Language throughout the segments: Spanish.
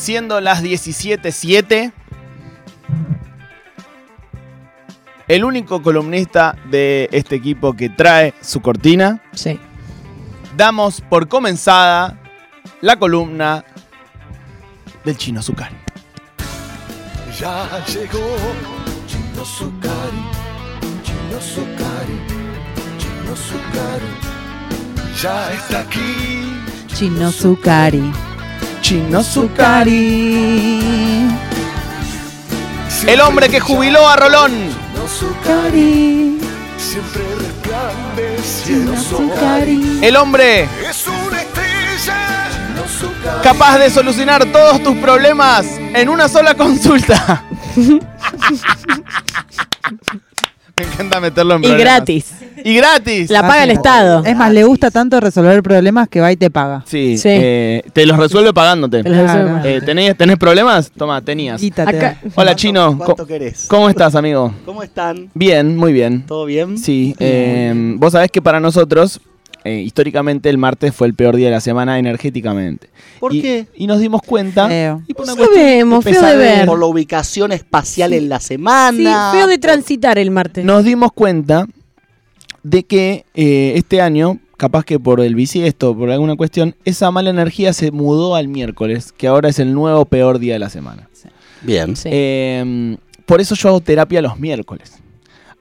Siendo las 17.07, el único columnista de este equipo que trae su cortina, Sí. damos por comenzada la columna del chino Zucari. Ya llegó Chino Zucari, Chino Zucari, Chino Zucari. Ya está aquí. Chino Zucari. Chino Zucari. El hombre que jubiló a Rolón. Chino Zucari, siempre resplandeciendo sol. El hombre Es una estrella. Chino Zucari. capaz de solucionar todos tus problemas en una sola consulta. Me encanta meterlo en Y problemas. gratis. Y gratis. La paga el Estado. Es más, le gusta tanto resolver problemas que va y te paga. Sí, Sí. eh, te los resuelve pagándote. Te los Claro. resuelvo. Eh, ¿tenés, ¿Tenés problemas? Toma, tenías. Acá-. Hola, Chino. ¿Cuánto Co- querés? ¿Cómo estás, amigo? ¿Cómo están? Bien, muy bien. ¿Todo bien? Sí, eh, vos sabés que para nosotros, eh, históricamente, el martes fue el peor día de la semana energéticamente. ¿Por Y- qué? Y nos dimos cuenta. Feo. Y por una sabemos, feo de pesadez, ver. Por la ubicación espacial Sí. en la Sí, semana. feo de transitar el martes. Nos dimos cuenta de que eh, este año, capaz que por el bisiesto, por alguna cuestión, esa mala energía se mudó al miércoles, que ahora es el nuevo peor día de la semana. Bien. Sí. Eh, por eso yo hago terapia los miércoles.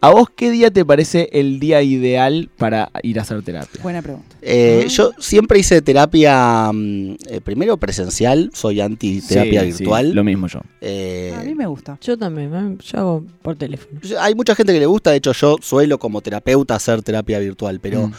¿A vos qué día te parece el día ideal para ir a hacer terapia? Buena pregunta. Eh, Ah. Yo siempre hice terapia mm, eh, primero presencial, soy anti terapia Sí, sí, virtual. lo mismo yo. Eh, A mí me gusta. Yo también, ¿eh? yo hago por teléfono. hay mucha gente que le gusta, de hecho yo suelo como terapeuta hacer terapia virtual, pero Mm.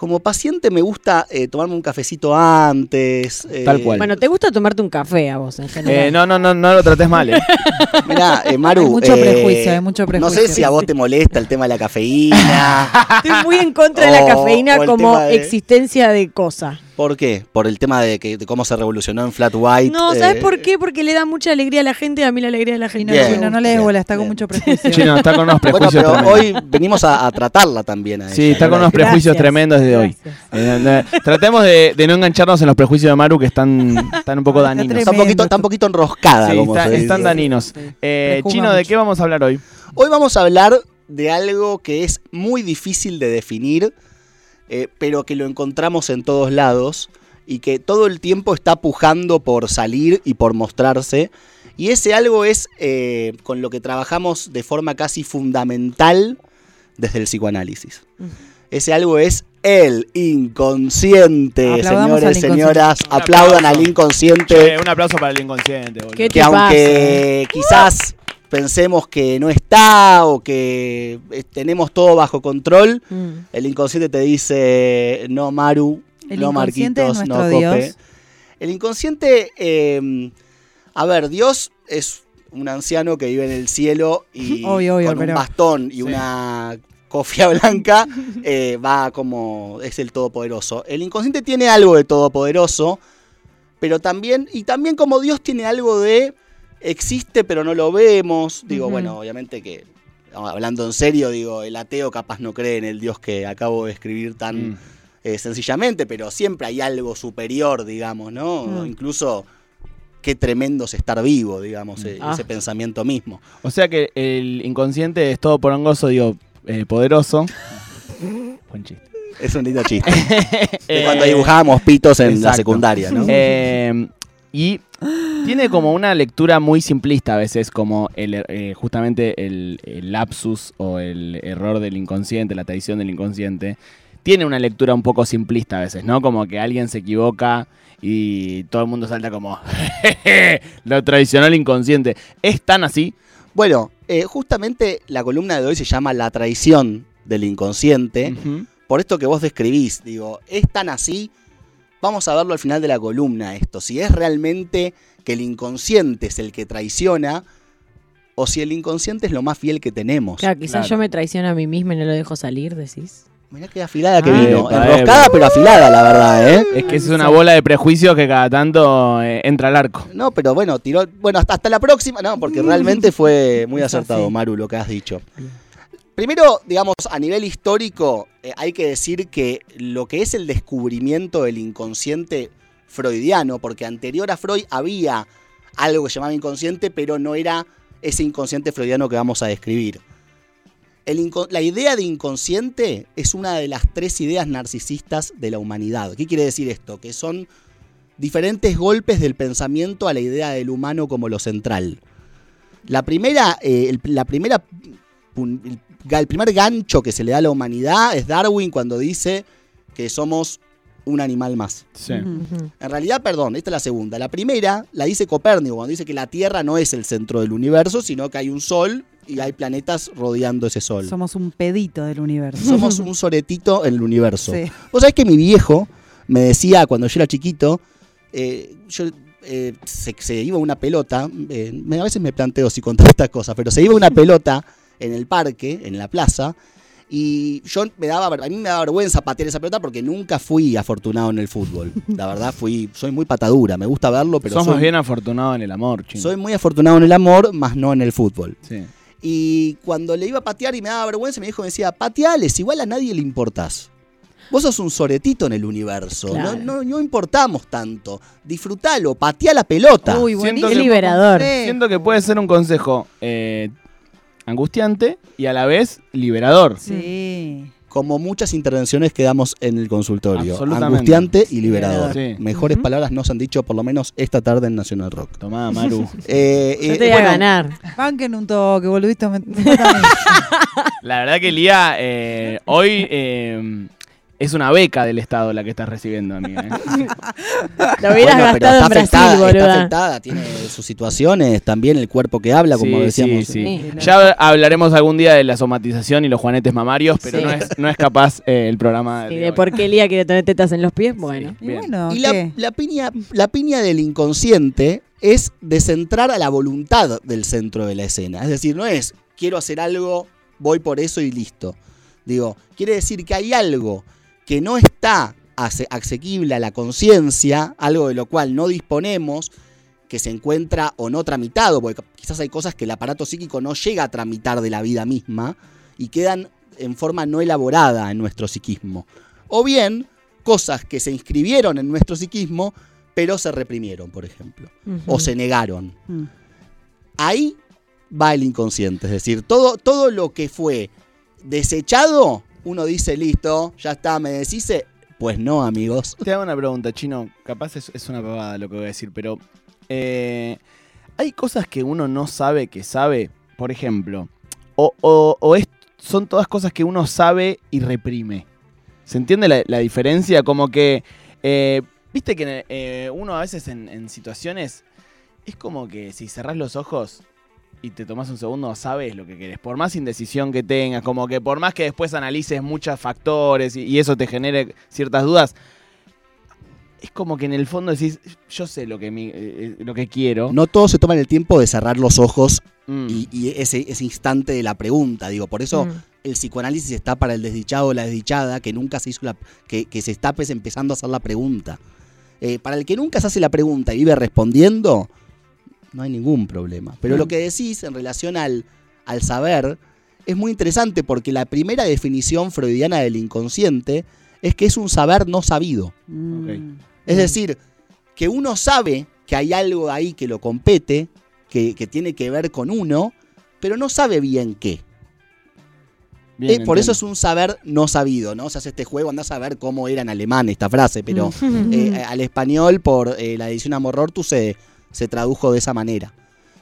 Como paciente me gusta eh, tomarme un cafecito antes. eh, Tal cual. Bueno, ¿te gusta tomarte un café a vos en general? Eh, no, no, no, no lo trates mal. eh. Mirá, eh, Maru. Hay mucho eh, prejuicio, hay mucho No prejuicio. sé si a vos te molesta el tema de la cafeína. Estoy muy en contra de la cafeína como de- existencia de cosa. ¿Por qué? Por el tema de, que, de cómo se revolucionó en Flat White. No, ¿sabes eh, por qué? Porque le da mucha alegría a la gente, a mí la alegría de la Y gente. no, Bien, Chino, no le des bola, está con bien. mucho prejuicio. Chino, está con unos Bueno, prejuicios pero tremendos. hoy venimos a, a tratarla también. A Sí, ella, está ¿no? con unos prejuicios Gracias. tremendos hoy. Eh, eh, tratemos de, de no engancharnos en los prejuicios de Maru que están, están un poco daninos. Está un poquito, está un poquito enroscada, Sí, como está- se dice. están daninos. Eh, Chino, ¿de qué vamos a hablar hoy? Hoy vamos a hablar de algo que es muy difícil de definir, eh, pero que lo encontramos en todos lados y que todo el tiempo está pujando por salir y por mostrarse. Y ese algo es eh, con lo que trabajamos de forma casi fundamental desde el psicoanálisis. Ese algo es el inconsciente, Aplaudamos señores, inconsciente. señoras. Un Aplaudan aplauso. al inconsciente. Che, un aplauso para el inconsciente. boludo. ¿Qué que aunque quizás pensemos que no está o que eh, tenemos todo bajo control, Mm. el inconsciente te dice, no Maru, El no Marquitos, no Cope. Dios. El inconsciente, eh, a ver, Dios es un anciano que vive en el cielo y Obvio, obvio, con un pero- bastón y Sí. una cofia blanca eh, va como es el todopoderoso. El inconsciente tiene algo de todopoderoso, pero también y también como Dios tiene algo de existe pero no lo vemos. Digo, bueno, obviamente que hablando en serio, digo, el ateo capaz no cree en el Dios que acabo de escribir tan Mm. eh, sencillamente, pero siempre hay algo superior, digamos, ¿no? Mm. Incluso qué tremendo es estar vivo, digamos, eh, Ah. ese pensamiento mismo. O sea que el inconsciente es todo porongoso, digo, eh, poderoso. Buen chiste. Es un lindo chiste. De Eh, cuando dibujábamos pitos en la secundaria, ¿no? Eh, y tiene como una lectura muy simplista a veces, como el, eh, justamente el, el lapsus o el error del inconsciente, la traición del inconsciente. Tiene una lectura un poco simplista a veces, ¿no? Como que alguien se equivoca y todo el mundo salta como, lo traicionó el inconsciente. ¿Es tan así? Bueno, eh, justamente la columna de hoy se llama La traición del inconsciente. Por esto que vos describís, digo, ¿es tan así? Vamos a verlo al final de la columna esto. Si es realmente que el inconsciente es el que traiciona o si el inconsciente es lo más fiel que tenemos. Claro, quizás Claro. yo me traiciono a mí misma y no lo dejo salir, decís. Mirá qué afilada que Ah. vino. Enroscada pero afilada, la verdad, ¿eh? Es que es una bola de prejuicio que cada tanto eh, entra al arco. No, pero bueno, tiró. Bueno, hasta, hasta la próxima. No, porque realmente fue muy acertado. Maru, lo que has dicho. Primero, digamos, a nivel histórico, eh, hay que decir que lo que es el descubrimiento del inconsciente freudiano, porque anterior a Freud había algo que se llamaba inconsciente, pero no era ese inconsciente freudiano que vamos a describir. El la idea de inconsciente es una de las tres ideas narcisistas de la humanidad. ¿Qué quiere decir esto? Que son diferentes golpes del pensamiento a la idea del humano como lo central. La primera, eh, el, la primera, primer gancho que se le da a la humanidad es Darwin cuando dice que somos un animal más. Sí. En realidad, perdón, esta es la segunda. La primera la dice Copérnico cuando dice que la Tierra no es el centro del universo, sino que hay un sol y hay planetas rodeando ese sol. Somos un pedito del universo. Somos un soretito en el universo. Sí. Vos sabés que mi viejo me decía cuando yo era chiquito, eh, yo eh, se, se iba una pelota, eh, a veces me planteo si contar estas cosas, pero se iba una pelota en el parque, en la plaza, y yo me daba, a mí me daba vergüenza patear esa pelota porque nunca fui afortunado en el fútbol. La verdad, fui, soy muy patadura, me gusta verlo, pero soy, más bien afortunado en el amor, chino. soy muy afortunado en el amor, más no en el fútbol. Sí. Y cuando le iba a patear y me daba vergüenza, mi hijo me decía, pateales, igual a nadie le importás. Vos sos un soretito en el universo, Claro. no, no, no importamos tanto. Disfrutalo, patea la pelota. Uy, Siento buenísimo. que- liberador. Siento que puede ser un consejo eh, angustiante y a la vez liberador. Sí. Como muchas intervenciones que damos en el consultorio. Angustiante y liberador. Sí. Mejores palabras nos han dicho por lo menos esta tarde en Nacional Rock. Tomá, Maru. Eh, Yo eh, te voy a bueno, ganar. Banquen un toque, boludito. Me, me. La verdad que Lía, eh, hoy eh, es una beca del Estado la que estás recibiendo, amiga. ¿eh? Lo hubieras bueno, pero gastado está en Brasil, afectada, está afectada, tiene sus situaciones, también el cuerpo que habla, como Sí, decíamos. sí, sí. Sí. Ya hablaremos algún día de la somatización y los juanetes mamarios, pero Sí. no, es, no es capaz eh, el programa Y de de hoy. por qué Lía quiere tener tetas en los pies, bueno. Y bueno, Y la piña, la piña del inconsciente es descentrar a la voluntad del centro de la escena. Es decir, no es quiero hacer algo, voy por eso y listo. Digo, quiere decir que hay algo que no está ase- asequible a la conciencia, algo de lo cual no disponemos, que se encuentra o no tramitado, porque quizás hay cosas que el aparato psíquico no llega a tramitar de la vida misma y quedan en forma no elaborada en nuestro psiquismo. O bien, cosas que se inscribieron en nuestro psiquismo, pero se reprimieron, por ejemplo, o se negaron. Mm. Ahí va el inconsciente, es decir, todo, todo lo que fue desechado, uno dice, listo, ya está, me deshice. Pues no, amigos. Te hago una pregunta, Chino. Capaz es, una pavada lo que voy a decir, pero eh, hay cosas que uno no sabe que sabe. Por ejemplo, o, son todas cosas que uno sabe y reprime. ¿Se entiende la, la diferencia? Como que, eh, viste que eh, uno a veces en, en situaciones es como que si cerrás los ojos y te tomás un segundo, sabes lo que querés. Por más indecisión que tengas, como que por más que después analices muchos factores y, y eso te genere ciertas dudas, es como que en el fondo decís, yo sé lo que, mi- eh, lo que quiero. No todos se toman el tiempo de cerrar los ojos Mm. y, y ese, ese instante de la pregunta. Digo, por eso Mm. el psicoanálisis está para el desdichado o la desdichada, que nunca se hizo la. que, que se está pues empezando a hacer la pregunta. Eh, para el que nunca se hace la pregunta y vive respondiendo, no hay ningún problema. Pero lo que decís en relación al, al saber es muy interesante porque la primera definición freudiana del inconsciente es que es un saber no sabido. Mm. Es decir, que uno sabe que hay algo ahí que lo compete, que, que tiene que ver con uno, pero no sabe bien qué. Bien, Eh, por eso es un saber no sabido, ¿no? Se hace este juego, andás a ver cómo era en alemán esta frase, pero Mm. eh, al español por eh, la edición Amorortu se, se tradujo de esa manera.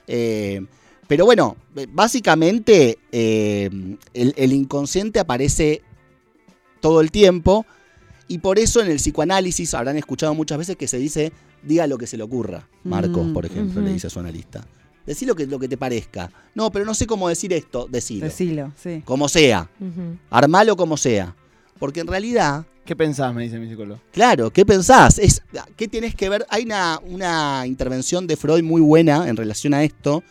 Eh, pero bueno, básicamente eh, el, el inconsciente aparece todo el tiempo y por eso en el psicoanálisis habrán escuchado muchas veces que se dice diga lo que se le ocurra. Marcos, Mm, por ejemplo, le dice a su analista. Decí lo que, lo que te parezca. No, pero no sé cómo decir esto. Decilo. Decilo, sí. Como sea. Ujú. Armalo como sea. Porque en realidad ¿Qué pensás? Me dice mi psicólogo. Claro, ¿qué pensás? Es, ¿Qué tienes que ver? Hay una, una intervención de Freud muy buena en relación a esto,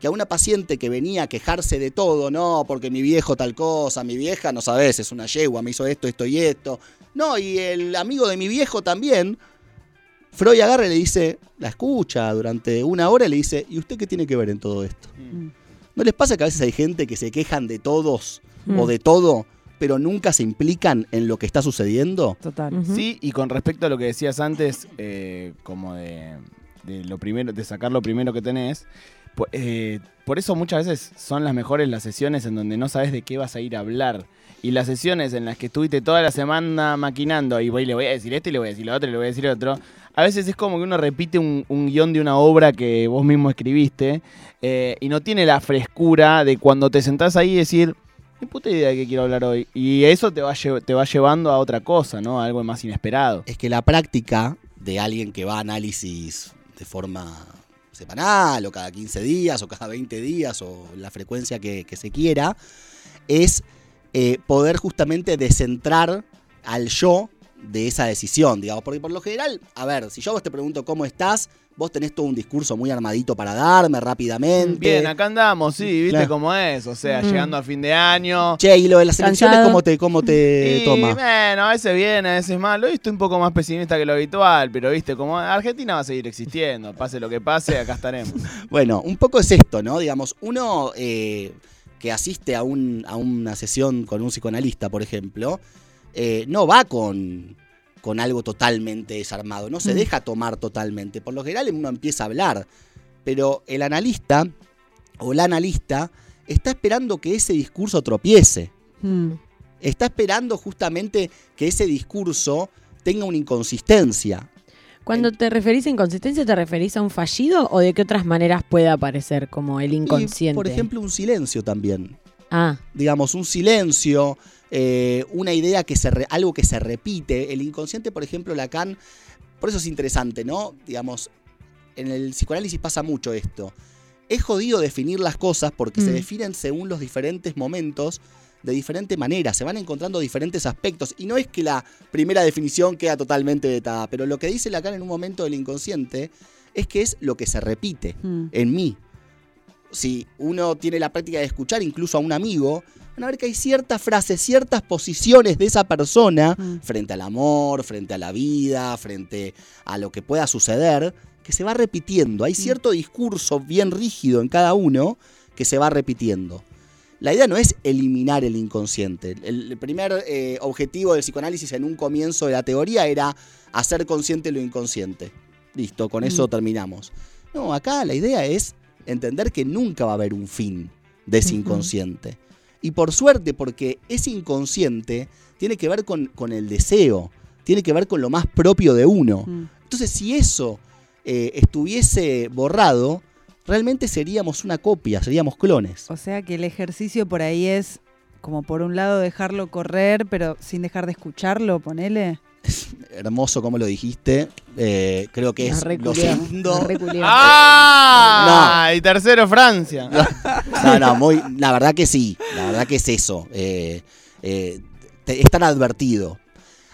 que a una paciente que venía a quejarse de todo, no, porque mi viejo tal cosa, mi vieja, no sabes, es una yegua, me hizo esto, esto y esto. No, y el amigo de mi viejo también, Freud agarra y le dice, la escucha durante una hora y le dice, ¿y usted qué tiene que ver en todo esto? Mm. ¿No les pasa que a veces hay gente que se quejan de todos Mm. o de todo pero nunca se implican en lo que está sucediendo? Total. Sí, y con respecto a lo que decías antes, eh, como de, de lo primero, de sacar lo primero que tenés, eh, por eso muchas veces son las mejores las sesiones en donde no sabes de qué vas a ir a hablar. Y las sesiones en las que estuviste toda la semana maquinando y voy, le voy a decir esto y le voy a decir lo otro y le voy a decir lo otro, a veces es como que uno repite un, un guion de una obra que vos mismo escribiste eh, y no tiene la frescura de cuando te sentás ahí y decir, qué puta idea de qué quiero hablar hoy. Y eso te va, llevando a otra cosa, ¿no? A algo más inesperado. Es que la práctica de alguien que va a análisis de forma semanal o cada 15 días o cada 20 días o la frecuencia que, que se quiera, es eh, poder justamente descentrar al yo de esa decisión, digamos, porque por lo general, a ver, si yo vos te pregunto cómo estás, vos tenés todo un discurso muy armadito para darme rápidamente. Bien, acá andamos, sí, viste Claro. cómo es. O sea, Mm. llegando a fin de año. Che, y lo de las elecciones. ¿cómo te, cómo te y toma? bueno, a veces bien, a veces mal. Hoy estoy un poco más pesimista que lo habitual, pero viste, como Argentina va a seguir existiendo. Pase lo que pase, acá estaremos. Bueno, un poco es esto, ¿no? Digamos, uno eh, que asiste a, un- a una sesión con un psicoanalista, por ejemplo, eh, no va con, con algo totalmente desarmado, no se Mm. deja tomar totalmente. Por lo general uno empieza a hablar, pero el analista o la analista está esperando que ese discurso tropiece. Mm. Está esperando justamente que ese discurso tenga una inconsistencia. Cuando te referís a inconsistencia, ¿te referís a un fallido o de qué otras maneras puede aparecer como el Y, inconsciente? por ejemplo, un silencio también. Ah, digamos, un silencio, eh, una idea que se, re- algo que se repite. El inconsciente, por ejemplo, Lacan, por eso es interesante, ¿no? Digamos, en el psicoanálisis pasa mucho esto. Es jodido definir las cosas porque se Mm. definen según los diferentes momentos de diferente manera, se van encontrando diferentes aspectos y no es que la primera definición queda totalmente vetada, pero lo que dice Lacan en un momento del inconsciente es que es lo que se repite Mm. en mí. Si uno tiene la práctica de escuchar incluso a un amigo, van a ver que hay ciertas frases, ciertas posiciones de esa persona Mm. frente al amor, frente a la vida, frente a lo que pueda suceder, que se va repitiendo. Hay cierto discurso bien rígido en cada uno que se va repitiendo. La idea no es eliminar el inconsciente. El, primer eh, objetivo del psicoanálisis en un comienzo de la teoría era hacer consciente lo inconsciente. Listo, con eso Mm. terminamos. No, acá la idea es entender que nunca va a haber un fin de ese inconsciente. Y por suerte, porque ese inconsciente tiene que ver con, con el deseo, tiene que ver con lo más propio de uno. Mm. Entonces, si eso eh, estuviese borrado, realmente seríamos una copia, seríamos clones. O sea que el ejercicio por ahí es como por un lado dejarlo correr, pero sin dejar de escucharlo, ponele. Hermoso como lo dijiste. eh, creo que es lo segundo. ¡Ah! Y tercero, Francia. No, no, muy, la verdad que sí, la verdad que es eso. eh, eh, te- es tan advertido.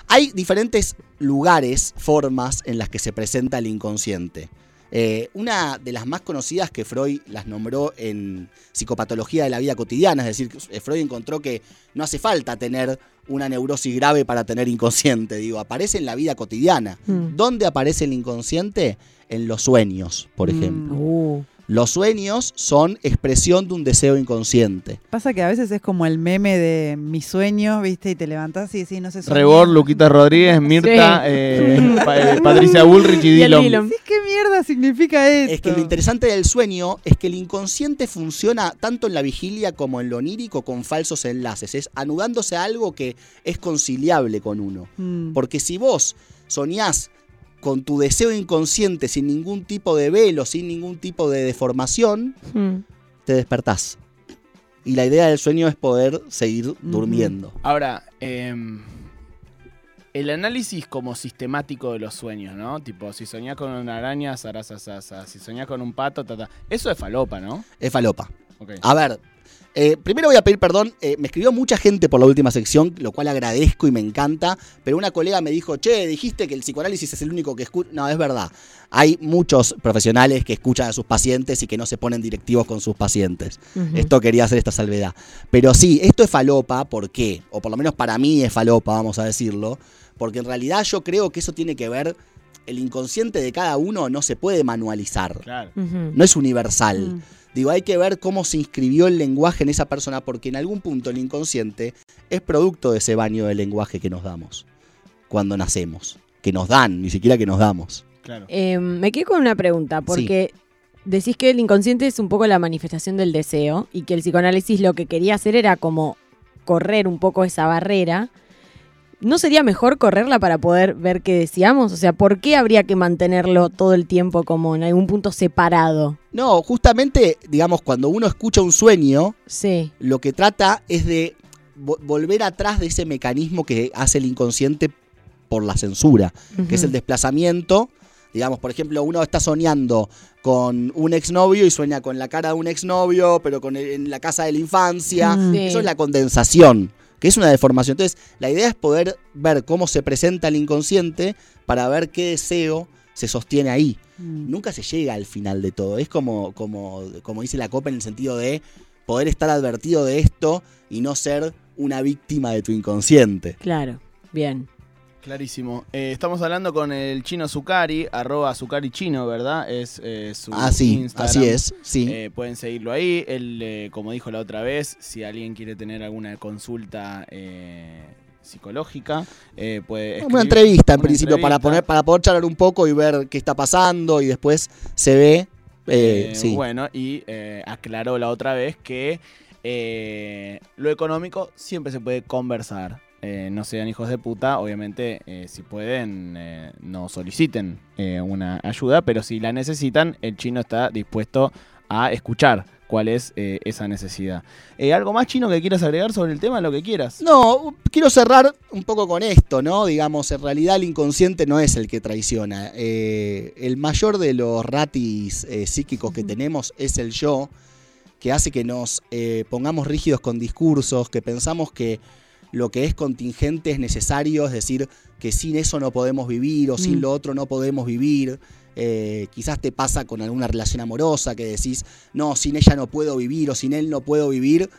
Hay diferentes lugares, formas en las que se presenta el inconsciente. Eh, una de las más conocidas que Freud las nombró en psicopatología de la vida cotidiana, es decir, que Freud encontró que no hace falta tener una neurosis grave para tener inconsciente, digo, aparece en la vida cotidiana. Mm. ¿Dónde aparece el inconsciente? En los sueños, por Mm. ejemplo. Uh, Los sueños son expresión de un deseo inconsciente. Pasa que a veces es como el meme de mi sueño, ¿viste? Y te levantás y decís, no sé. Rebor, Luquita Rodríguez, Mirta, Sí. eh, Pa- eh, Patricia Bullrich y Y Dillon. Dillon. Sí, ¿Qué mierda significa esto? Es que lo interesante del sueño es que el inconsciente funciona tanto en la vigilia como en lo onírico con falsos enlaces. Es anudándose a algo que es conciliable con uno. Mm. Porque si vos soñás con tu deseo inconsciente sin ningún tipo de velo, sin ningún tipo de deformación, mm. te despertás. Y la idea del sueño es poder seguir durmiendo. Ahora, em, el análisis como sistemático de los sueños, ¿no? Tipo, si soñás con una araña, zarasasasa. Si soñás con un pato, ta, ta. Eso es falopa, ¿no? Es falopa. A ver, eh, primero voy a pedir perdón. eh, me escribió mucha gente por la última sección, lo cual agradezco y me encanta. Pero una colega me dijo, che, dijiste que el psicoanálisis es el único que escucha. No, es verdad. Hay muchos profesionales que escuchan a sus pacientes y que no se ponen directivos con sus pacientes. Esto quería hacer esta salvedad. Pero sí, esto es falopa, ¿por qué? O por lo menos para mí es falopa, vamos a decirlo. Porque en realidad yo creo que eso tiene que ver. El inconsciente de cada uno no se puede manualizar. Claro. No es universal. Mm. Digo, hay que ver cómo se inscribió el lenguaje en esa persona, porque en algún punto el inconsciente es producto de ese baño de lenguaje que nos damos cuando nacemos. Que nos dan, ni siquiera que nos damos. Claro. Eh, me quedé con una pregunta, porque decís que el inconsciente es un poco la manifestación del deseo y que el psicoanálisis lo que quería hacer era como correr un poco esa barrera. ¿No sería mejor correrla para poder ver qué decíamos? O sea, ¿por qué habría que mantenerlo todo el tiempo como en algún punto separado? No, justamente, digamos, cuando uno escucha un sueño, Sí. lo que trata es de vo- volver atrás de ese mecanismo que hace el inconsciente por la censura, que es el desplazamiento. Digamos, por ejemplo, uno está soñando con un exnovio y sueña con la cara de un exnovio, pero con el- en la casa de la infancia. Sí. Eso es la condensación, que es una deformación. Entonces, la idea es poder ver cómo se presenta el inconsciente para ver qué deseo se sostiene ahí. Mm. Nunca se llega al final de todo. Es como, como, como dice la copa en el sentido de poder estar advertido de esto y no ser una víctima de tu inconsciente. Claro, bien. Clarísimo. Eh, estamos hablando con el chino Zucari, arroba Zucari Chino, ¿verdad? Es eh, su Así, Instagram. así es, sí. Eh, pueden seguirlo ahí. Él, como dijo la otra vez, si alguien quiere tener alguna consulta psicológica, eh, puede escribir- una entrevista en una principio para poner para poder charlar un poco y ver qué está pasando y después se ve eh, Eh, sí. Bueno, y eh, aclaró la otra vez que lo económico siempre se puede conversar. Eh, no sean hijos de puta, obviamente, eh, si pueden, eh, no soliciten eh, una ayuda, pero si la necesitan, el chino está dispuesto a escuchar cuál es eh, esa necesidad. Eh, ¿Algo más chino que quieras agregar sobre el tema? Lo que quieras. No, quiero cerrar un poco con esto, ¿no? Digamos, en realidad el inconsciente no es el que traiciona. Eh, el mayor de los ratis eh, psíquicos que tenemos es el yo, que hace que nos eh, pongamos rígidos con discursos, que pensamos que lo que es contingente es necesario, es decir, que sin eso no podemos vivir o sin Mm. lo otro no podemos vivir. Eh, quizás te pasa con alguna relación amorosa que decís, no, sin ella no puedo vivir o sin él no puedo vivir.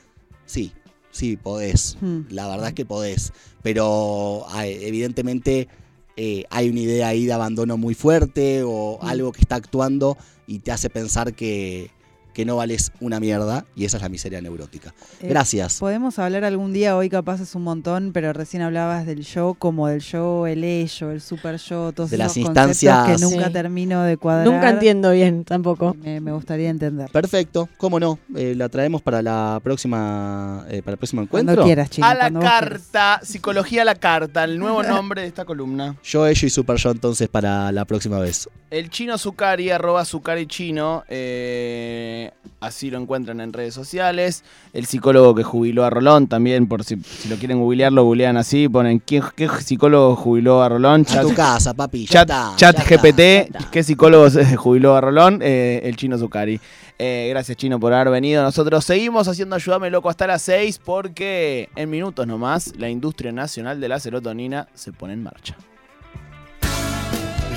Sí, sí, podés. Mm. La verdad es que podés. Pero evidentemente eh, hay una idea ahí de abandono muy fuerte o Mm. algo que está actuando y te hace pensar que, que no vales una mierda y esa es la miseria neurótica. Eh, Gracias. Podemos hablar algún día, hoy capaz es un montón, pero recién hablabas del yo como del yo, el ello, el super yo, todos De las esos conceptos instancias- que nunca Sí. termino de cuadrar. Nunca entiendo bien tampoco. Me, me gustaría entender. Perfecto, cómo no. Eh, la traemos para la próxima eh, para el próximo Cuando encuentro. quieras, Chino. a la cuando quieras. carta, psicología a la carta, el nuevo nombre de esta columna. Yo, ello y Super Yo entonces para la próxima vez. El chino Zucari, arroba Zucari Chino, eh, así lo encuentran en redes sociales. El psicólogo que jubiló a Rolón, también, por si, si lo quieren googlear, lo googlean así, ponen ¿qué, qué psicólogo jubiló a Rolón? A tu casa, papi. Ya chat, está, chat ya está. GPT, ¿qué psicólogo se jubiló a Rolón? Eh, el chino Zucari. Eh, gracias chino por haber venido. Nosotros seguimos haciendo Ayúdame Loco hasta las 6 porque en minutos nomás la industria nacional de la serotonina se pone en marcha.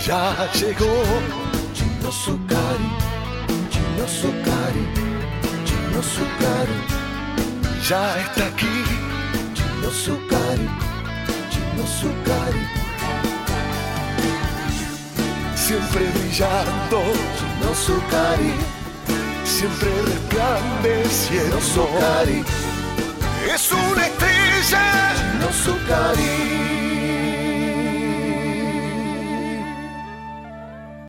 Ya llegó Chino Zucari, Chino Zucari, Chino Zucari. Ya está aquí Chino Zucari, Chino Zucari. Siempre brillando Chino Zucari, siempre resplandeciendo Zucari. Es una estrella Chino Zucari.